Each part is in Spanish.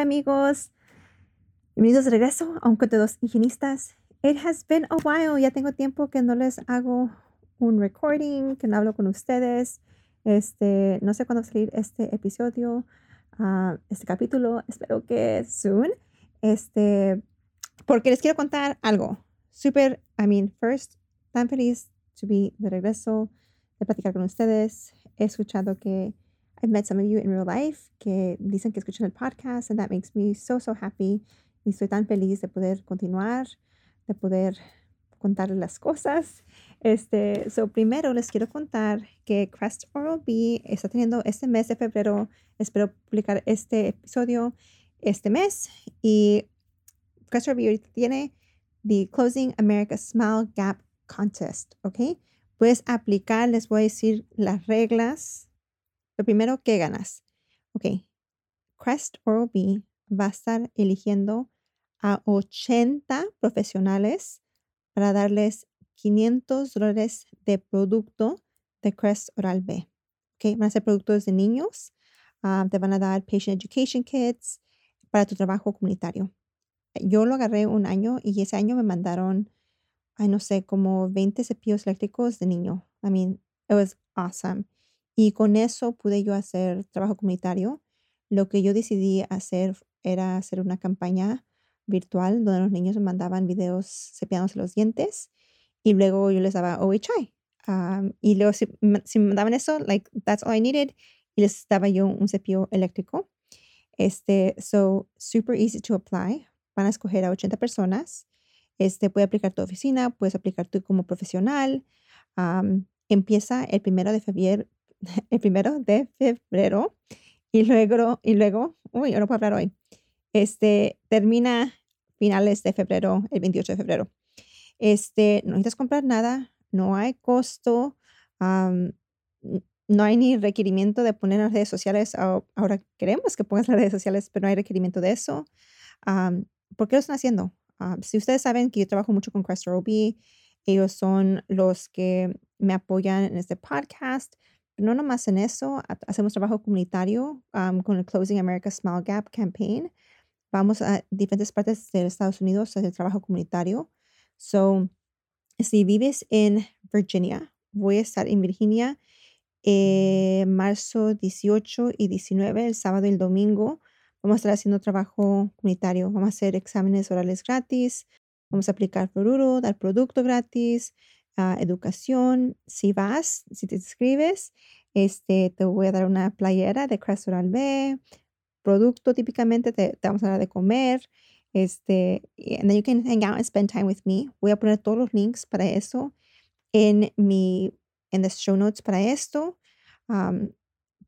Hola amigos, bienvenidos de regreso a un cuento de dos higienistas. It has been a while, ya tengo tiempo que no les hago un recording, que no hablo con ustedes. Este, no sé cuándo va a salir este episodio, uh, este capítulo, espero que soon. Este, porque les quiero contar algo. Súper, I mean, first, tan feliz to be de regreso, de platicar con ustedes. He escuchado que I've met some of you in real life que dicen que escuchan el podcast and that makes me so, so happy. Y estoy tan feliz de poder continuar, de poder contarles las cosas. Este, so primero les quiero contar que Crest Oral B está teniendo este mes de febrero, espero publicar este episodio este mes y Crest Oral B tiene the Closing America Smile Gap Contest, ¿ok? Puedes aplicar, les voy a decir las reglas. Lo primero, ¿qué ganas? Ok, Crest Oral B va a estar eligiendo a 80 profesionales para darles 500 dólares de producto de Crest Oral B. Okay, van a ser productos de niños. Ah, te van a dar Patient Education Kits para tu trabajo comunitario. Yo lo agarré un año y ese año me mandaron, ay, no sé, como 20 cepillos eléctricos de niño. I mean, it was awesome. Y con eso pude yo hacer trabajo comunitario. Lo que yo decidí hacer era hacer una campaña virtual donde los niños me mandaban videos cepillándose los dientes y luego yo les daba OHI. y luego si, me mandaban eso, like, that's all I needed, y les daba yo un cepillo eléctrico. Este, so, super easy to apply. Van a escoger a 80 personas. Este, puede aplicar tu oficina, puedes aplicar tú como profesional. empieza el primero de febrero, el primero de febrero y luego, y luego, uy, yo no puedo hablar hoy. Este, termina finales de febrero, el 28 de febrero. Este, no necesitas comprar nada, no hay costo, no hay ni requerimiento de poner las redes sociales. Ahora queremos que pongas las redes sociales, pero no hay requerimiento de eso. ¿Por qué lo están haciendo? si ustedes saben que yo trabajo mucho con Crest OB, ellos son los que me apoyan en este podcast. No nomás en eso, hacemos trabajo comunitario con el Closing America Small Gap Campaign. Vamos a diferentes partes de Estados Unidos a hacer trabajo comunitario. So, si vives en Virginia, voy a estar en Virginia eh, marzo 18 y 19, el sábado y el domingo. Vamos a estar haciendo trabajo comunitario. Vamos a hacer exámenes orales gratis. Vamos a aplicar Floruro, dar producto gratis, uh, educación. Si vas, si te inscribes, este, te voy a dar una playera de Crest Oral B. Producto típicamente te, te vamos a dar de comer. Este, and then you can hang out and spend time with me. Voy a poner todos los links para eso en mi, en las show notes para esto.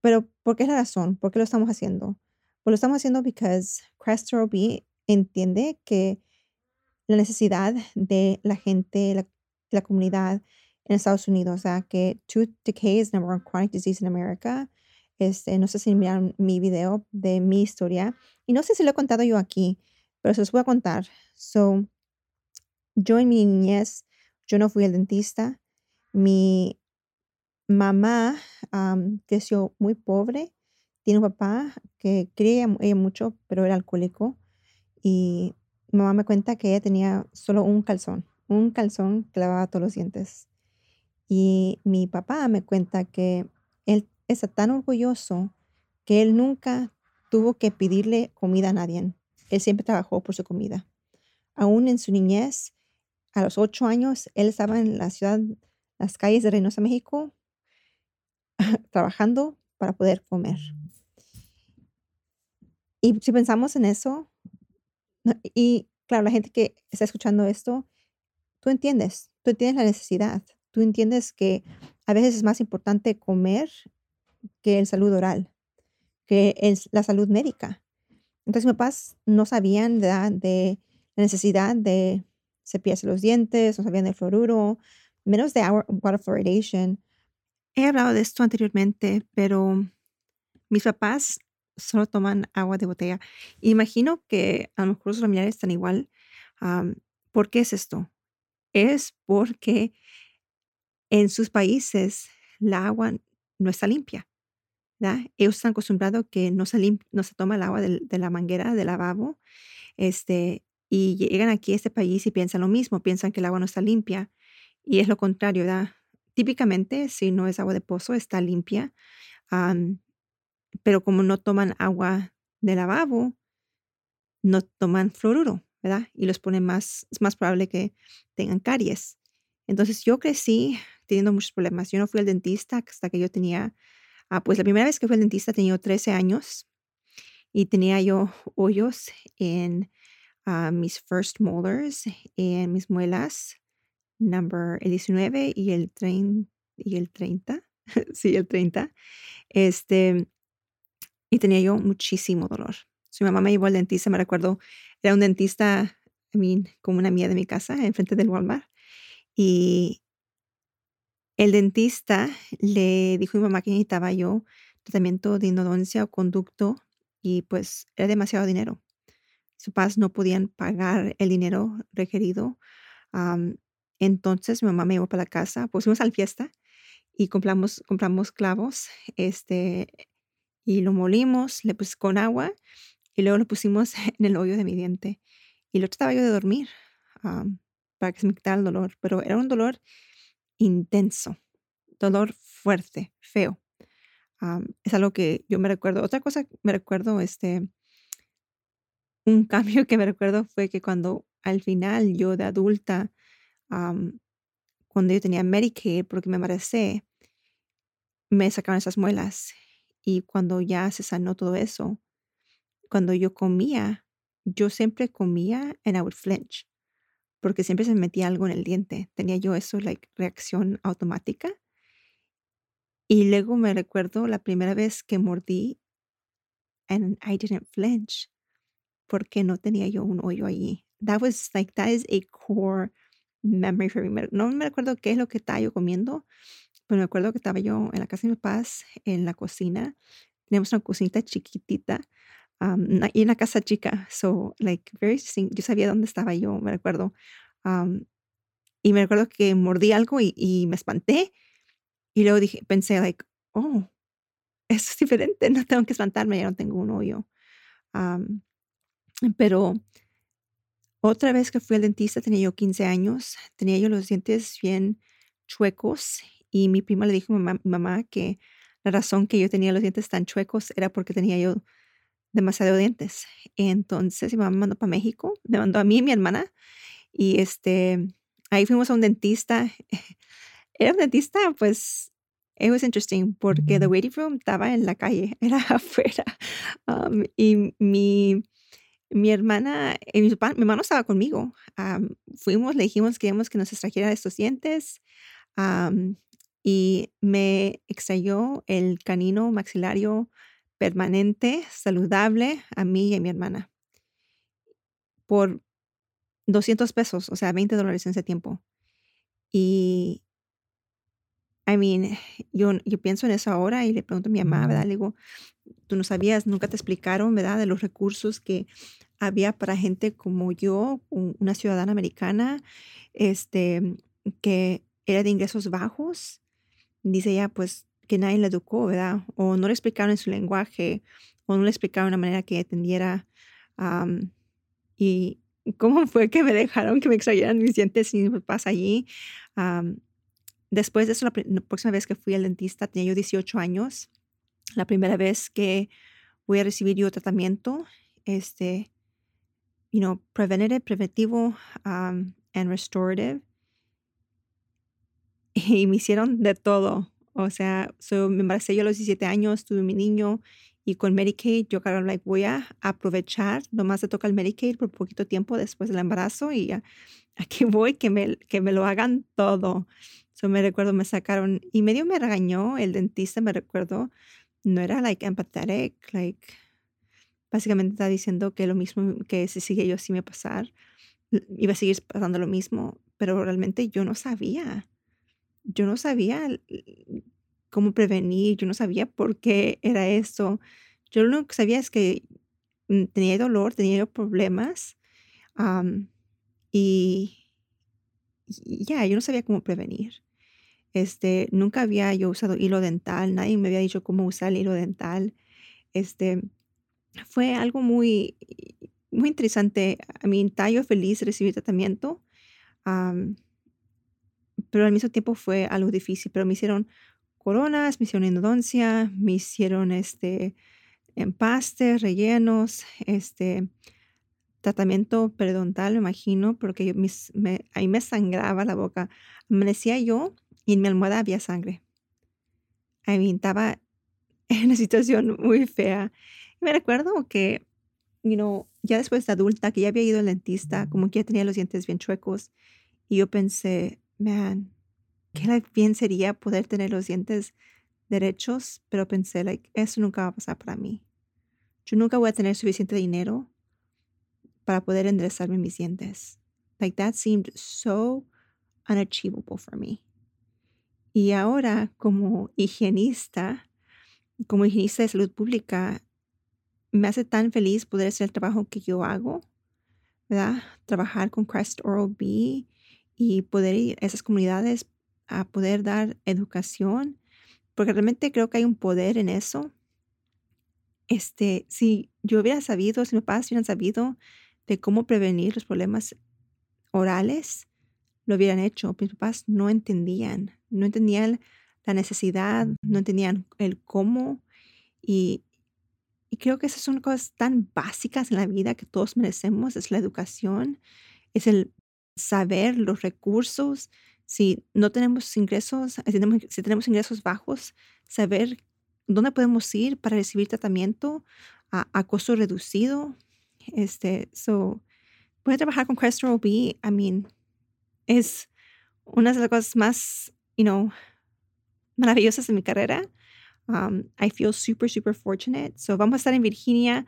pero, ¿por qué es la razón? ¿Por qué lo estamos haciendo? Pues lo estamos haciendo because Crest B entiende que la necesidad de la gente, la, la comunidad en Estados Unidos, o sea, que tooth decay is number one chronic disease in America. Este, no sé si miran mi video de mi historia y no sé si lo he contado yo aquí, pero se los voy a contar. So, yo en mi niñez, yo no fui al dentista. Mi mamá creció muy pobre. Tiene un papá que quería ella mucho, pero era alcohólico. Y mi mamá me cuenta que ella tenía solo un calzón, un calzón que lavaba todos los dientes. Y mi papá me cuenta que él está tan orgulloso que él nunca tuvo que pedirle comida a nadie. Él siempre trabajó por su comida. Aún en su niñez, a los ocho años, él estaba en la ciudad, las calles de Reynosa, México, trabajando para poder comer. Y si pensamos en eso, y claro, la gente que está escuchando esto, tú entiendes, tú entiendes la necesidad, tú entiendes que a veces es más importante comer que el salud oral, que es la salud médica. Entonces mis papás no sabían de la necesidad de cepillarse los dientes, no sabían de fluoruro, menos de water fluoridation. He hablado de esto anteriormente, pero mis papás solo toman agua de botella. Imagino que a lo mejor sus familiares están igual. ¿por qué es esto? Es porque en sus países la agua no está limpia. Ellos están acostumbrados que no se, no se toma el agua de la manguera, del lavabo, este, y llegan aquí a este país y piensan lo mismo, piensan que el agua no está limpia, y es lo contrario, ¿verdad? Típicamente, si no es agua de pozo, está limpia, pero como no toman agua de lavabo, no toman fluoruro, ¿verdad? Y los ponen más, es más probable que tengan caries. Entonces yo crecí teniendo muchos problemas. Yo no fui al dentista hasta que yo tenía, ah, pues la primera vez que fui al dentista tenía yo 13 años y tenía yo hoyos en ah, mis first molars, en mis muelas, number el 19 y el 30, y el 30, sí, el 30. Este, y tenía yo muchísimo dolor. Su mamá me llevó al dentista, me recuerdo, era un dentista, como una mía de mi casa, enfrente del Walmart. Y el dentista le dijo a mi mamá que necesitaba yo tratamiento de endodoncia o conducto y pues era demasiado dinero. Sus papás no podían pagar el dinero requerido. entonces mi mamá me llevó para la casa, pues fuimos a la fiesta y compramos, compramos clavos, este, y lo molimos, le puse con agua y luego lo pusimos en el hoyo de mi diente. Y lo trataba yo de dormir am, para que se me quitara el dolor, pero era un dolor intenso, dolor fuerte, feo. Am, es algo que yo me recuerdo. Otra cosa que me recuerdo, este, un cambio que me recuerdo fue que cuando al final yo de adulta, am, cuando yo tenía Medicaid, porque me embaracé, me sacaron esas muelas. Y cuando ya se sanó todo eso, cuando yo comía, yo siempre comía and I would flinch, porque siempre se me metía algo en el diente. Tenía yo eso, like, reacción automática. Y luego me recuerdo la primera vez que mordí and I didn't flinch porque no tenía yo un hoyo allí. That was like, that is a core memory for me. Me- No me recuerdo qué es lo que estaba yo comiendo, pero me acuerdo que estaba yo en la casa de mis papás, en la cocina. Teníamos una cocinita chiquitita um, y una casa chica. So, like, very distinct. Yo sabía dónde estaba yo, me recuerdo. Um, y me recuerdo que mordí algo y, y me espanté. Y luego dije, pensé, like, oh, eso es diferente. No tengo que espantarme, ya no tengo un hoyo. Um, pero otra vez que fui al dentista tenía yo 15 años, tenía yo los dientes bien chuecos y mi prima le dijo a mi mamá, mi mamá que la razón que yo tenía los dientes tan chuecos era porque tenía yo demasiado dientes. Entonces mi mamá me mandó para México, me mandó a mí y mi hermana y este, ahí fuimos a un dentista. Era un dentista, pues, it was interesting porque the waiting room estaba en la calle, era afuera. Um, y mi, mi hermana, y mi, papá- mi hermano estaba conmigo. Am, fuimos, le dijimos que queríamos que nos extrajera estos dientes. am, y me extrayó el canino maxilario permanente, saludable, a mí y a mi hermana, por 200 pesos, o sea, 20 dólares en ese tiempo. Y, I mean, yo, yo pienso en eso ahora y le pregunto a mi mamá, ¿verdad? Le digo, tú no sabías, nunca te explicaron, ¿verdad? De los recursos que había para gente como yo, un- una ciudadana americana, este, que era de ingresos bajos. Dice ella, pues, que nadie le educó, ¿verdad? O no le explicaron en su lenguaje, o no le explicaron de una manera que entendiera. am, y cómo fue que me dejaron que me extrayeran mis dientes y mis papás allí. Am, después de eso, la, la próxima vez que fui al dentista, tenía yo 18 años. La primera vez que voy a recibir yo tratamiento, este, you know, preventative, preventivo, um, and restorative. Y me hicieron de todo. O sea, so, me embaracé yo a los 17 años, tuve mi niño y con Medicaid yo claro, like, voy a aprovechar, nomás te toca el Medicaid por poquito tiempo después del embarazo y ya, aquí voy, que me, que me lo hagan todo. So, me recuerdo, me sacaron y medio me regañó el dentista, me recuerdo, no era like empathetic, like básicamente está diciendo que lo mismo que si sigue yo así me pasar, iba a seguir pasando lo mismo, pero realmente yo no sabía. Yo no sabía cómo prevenir, yo no sabía por qué era eso. Yo lo único que sabía es que mm, tenía dolor, tenía problemas y, ya, yo no sabía cómo prevenir. Este, nunca había yo usado hilo dental, nadie me había dicho cómo usar el hilo dental. Este, fue algo muy, muy interesante. A mí, tallo feliz recibir tratamiento, pero al mismo tiempo fue algo difícil. Pero me hicieron coronas, me hicieron endodoncia, me hicieron este empastes, rellenos, este tratamiento periodontal, me imagino, porque me, ahí me sangraba la boca. Amanecía yo y en mi almohada había sangre. A mí estaba en una situación muy fea. Me recuerdo que, ya después de adulta, que ya había ido al dentista, como que ya tenía los dientes bien chuecos, y yo pensé, man, qué bien sería poder tener los dientes derechos, pero pensé, like, eso nunca va a pasar para mí. Yo nunca voy a tener suficiente dinero para poder enderezarme mis dientes. Like, that seemed so unachievable for me. Y ahora, como higienista, como higienista de salud pública, me hace tan feliz poder hacer el trabajo que yo hago, ¿verdad? Trabajar con Crest Oral B y poder ir a esas comunidades a poder dar educación, porque realmente creo que hay un poder en eso. Este, si yo hubiera sabido, si mis padres hubieran sabido de cómo prevenir los problemas orales, lo hubieran hecho. Mis papás no entendían, no entendían la necesidad, no entendían el cómo y, y creo que esas son cosas tan básicas en la vida que todos merecemos, es la educación, es el saber los recursos. Si no tenemos ingresos, si tenemos, ingresos bajos, saber dónde podemos ir para recibir tratamiento a, costo reducido. Este, so, a trabajar con Crestro OB. I mean, es una de las cosas más, you know, maravillosas de mi carrera. Um, I feel super, super fortunate. So vamos a estar en Virginia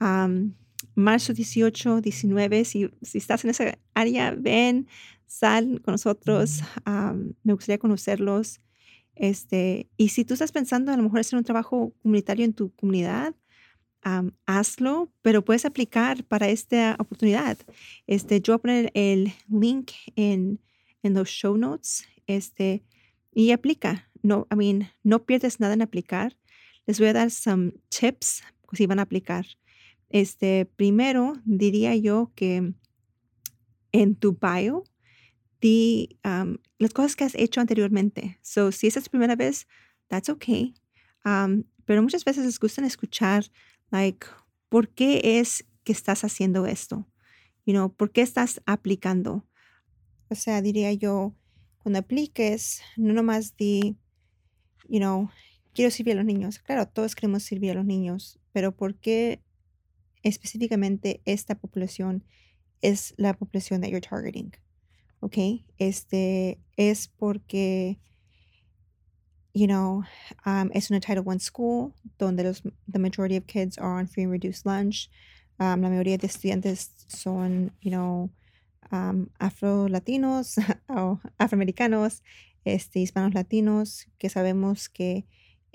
um, marzo 18, 19. Si, si estás en esa área, ven, sal con nosotros. Um, me gustaría conocerlos. Este, y si tú estás pensando a lo mejor hacer un trabajo comunitario en tu comunidad, hazlo, pero puedes aplicar para esta oportunidad. Este, yo voy a poner el link en, en los show notes este, y aplica no, I mean, no pierdes nada en aplicar. Les voy a dar some tips si van a aplicar. Este, primero diría yo que en tu bio las cosas que has hecho anteriormente. So, si es tu primera vez, that's okay. Pero muchas veces les gusta escuchar, like, ¿por qué es que estás haciendo esto? You know, ¿por qué estás aplicando? O sea, diría yo, cuando apliques, no nomás di, you know, quiero servir a los niños. Claro, todos queremos servir a los niños, pero ¿por qué específicamente esta población es la población that you're targeting? ¿Ok? Este es porque, you know, um, es una Title I school donde los, the majority of kids are on free and reduced lunch. Um, la mayoría de estudiantes son, you know, um, afro-latinos o afroamericanos este, hispanos latinos, que sabemos que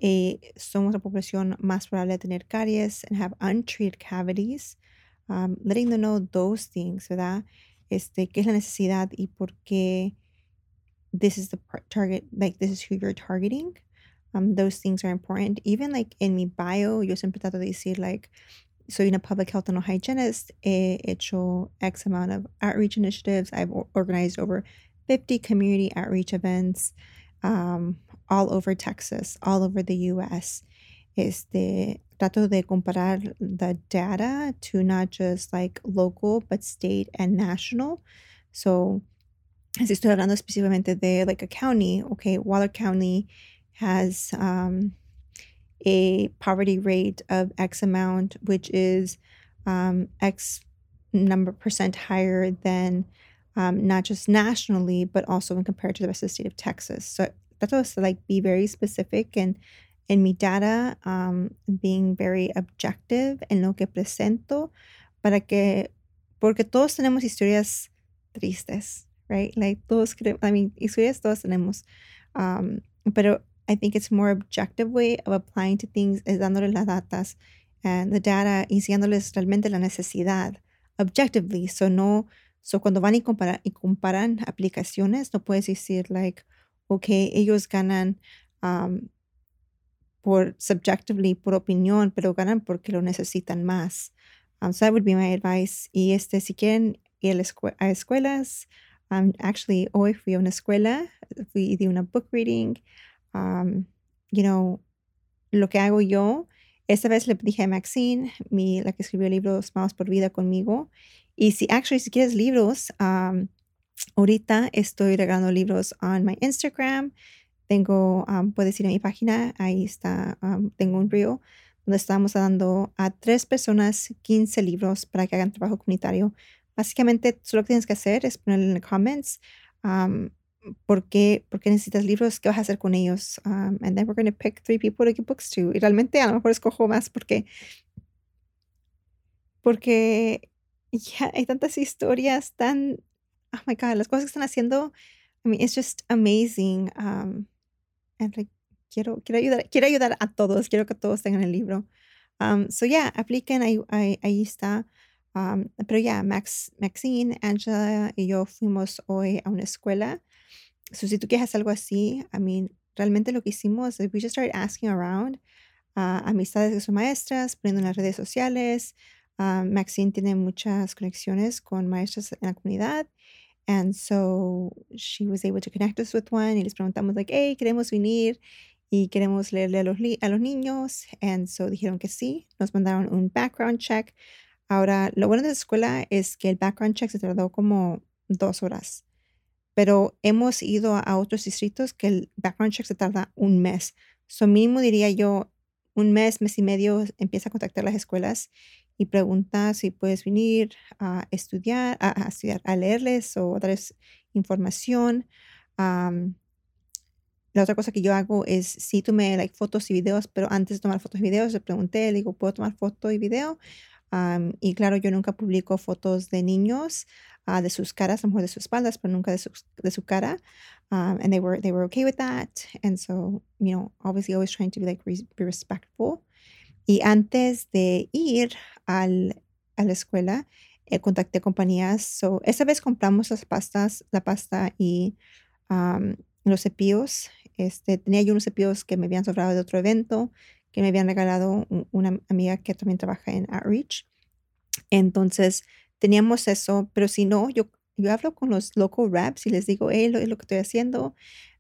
eh, somos la población más probable de tener caries and have untreated cavities. Um, letting them know those things, ¿verdad? Este, qué es la necesidad y por qué this is the target, like this is who you're targeting. Um, those things are important. Even like in mi bio, yo siempre trato de decir like, soy una public health and a hygienist. He hecho X amount of outreach initiatives. I've organized over 50 community outreach events um, all over Texas, all over the US. Este, trato de comparar the data to not just like local, but state and national. So, as estoy hablando específicamente de like a county, okay, Waller County has um, a poverty rate of X amount, which is um, X number percent higher than um, not just nationally, but also when compared to the rest of the state of Texas. So that was to like be very specific and en mi data, um, being very objective en lo que presento, para que, porque todos tenemos historias tristes, right? Like todos, I mean, historias todos tenemos, um, pero I think it's more objective way of applying to things es dándole las datas and the data y enseñándoles realmente la necesidad objectively. So no, so cuando van y, compara, y comparan aplicaciones, no puedes decir like, okay, ellos ganan um, por subjectively, por opinión, pero ganan porque lo necesitan más. Um, so that would be my advice. Y este, si quieren ir a, escuelas, um, actually, hoy fui a una escuela, fui de una book reading. Um, you know, lo que hago yo, esta vez le dije a Maxine, mi, la que escribió libros Más por Vida conmigo, y si, actually, si quieres libros, um, ahorita estoy regalando libros on my Instagram. Tengo, um, puedes ir a mi página, ahí está, tengo un reel donde estamos dando a tres personas 15 libros para que hagan trabajo comunitario. Básicamente, solo lo que tienes que hacer es ponerle en los comments um, por, qué, por qué necesitas libros, qué vas a hacer con ellos. Um, and then we're going to pick three people to give books to. Y realmente a lo mejor escojo más porque, porque ya hay tantas historias tan, oh my God, las cosas que están haciendo. I mean, it's just amazing. Um, and like, quiero, quiero, ayudar, quiero ayudar a todos, quiero que todos tengan el libro. Um, so yeah, apliquen, ahí, ahí, ahí está. Um, pero ya, yeah, Max, Maxine, Angela y yo fuimos hoy a una escuela. So si tú quieres algo así, I mean, realmente lo que hicimos es we just started asking around uh, amistades de sus maestras, poniendo en las redes sociales. Uh, Maxine tiene muchas conexiones con maestras en la comunidad. And so she was able to connect us with one y les preguntamos like, hey, queremos venir y queremos leerle a los, a los niños. And so dijeron que sí, nos mandaron un background check. Ahora, lo bueno de la escuela es que el background check se tardó como dos horas, pero hemos ido a, otros distritos que el background check se tarda un mes. So mínimo diría yo, un mes, mes y medio, empieza a contactar las escuelas y pregunta si puedes venir a estudiar, a, estudiar, a leerles o darles información. La otra cosa que yo hago es, si tú me like fotos y videos, pero antes de tomar fotos y videos, le pregunté, le digo, ¿puedo tomar foto y video? y claro, yo nunca publico fotos de niños, uh, de sus caras, a lo mejor de sus espaldas, pero nunca de su, de su cara. Um, and they were, they were okay with that. And so, you know, obviously always trying to be like re be respectful. Y antes de ir al, a la escuela, eh, contacté compañías. So, esa vez compramos las pastas, la pasta y um, los cepillos este, tenía yo unos cepillos que me habían sobrado de otro evento, que me habían regalado una amiga que también trabaja en Outreach. Entonces, teníamos eso, pero si no, yo, yo hablo con los local reps y les digo, hey, lo que estoy haciendo.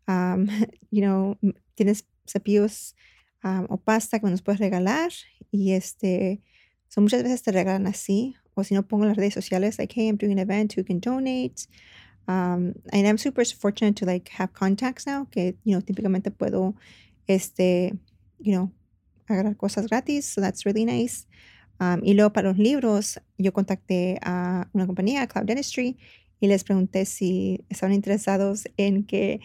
Um, you know, tienes cepillos o pasta que nos puedes regalar y este, so muchas veces te regalan así, o si no pongo en las redes sociales, like, hey, I'm doing an event, you can donate. Um, and I'm super fortunate to like have contacts now que, you know, típicamente puedo, este, you know, agarrar cosas gratis. So that's really nice. Um, y luego para los libros, yo contacté a una compañía, Cloud Dentistry, y les pregunté si estaban interesados en que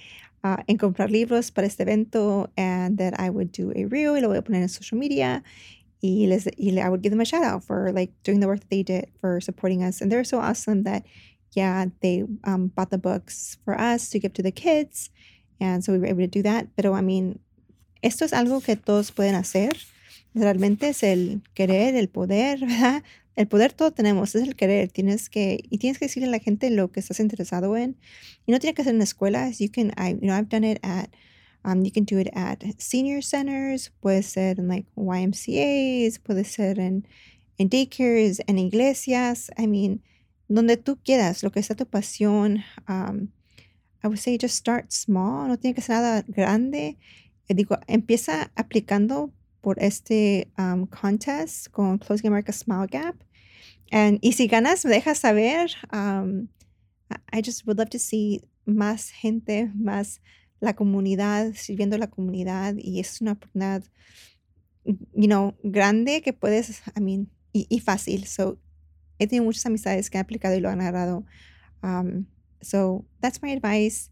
uh, en comprar libros para este evento and that I would do a reel y lo voy a poner en social media y les y I would give them a shout out for like doing the work that they did for supporting us and they're so awesome that yeah, they um, bought the books for us to give to the kids. And so we were able to do that. Pero, I mean, esto es algo que todos pueden hacer. Realmente es el querer, el poder, ¿verdad? El poder todo tenemos, es el querer. Tienes que, y tienes que decirle a la gente lo que estás interesado en. Y no tiene que ser en escuelas. You can, I, you know, I've done it at, um, you can do it at senior centers, puede ser en like YMCAs, puede ser en, en daycares, en iglesias. I mean, donde tú quieras, lo que sea tu pasión. Um, I would say just start small, no tiene que ser nada grande. Eh, digo, empieza aplicando por este um, contest con Closing America Smile Gap. And, y si ganas, me dejas saber. Um, I just would love to see más gente, más la comunidad, sirviendo a la comunidad. Y es una oportunidad, you know, grande que puedes, I mean, y, fácil. So he tenido muchas amistades que han aplicado y lo han agarrado. Um, so that's my advice.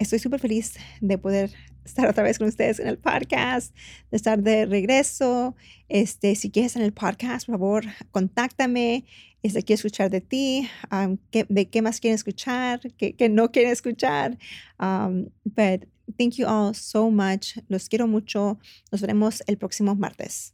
Estoy súper feliz de poder estar otra vez con ustedes en el podcast, de estar de regreso. Este, si quieres en el podcast, por favor, contáctame. Este, quiero escuchar de ti, um, de qué más quieren escuchar, qué, no quieren escuchar. But thank you all so much. Los quiero mucho. Nos veremos el próximo martes.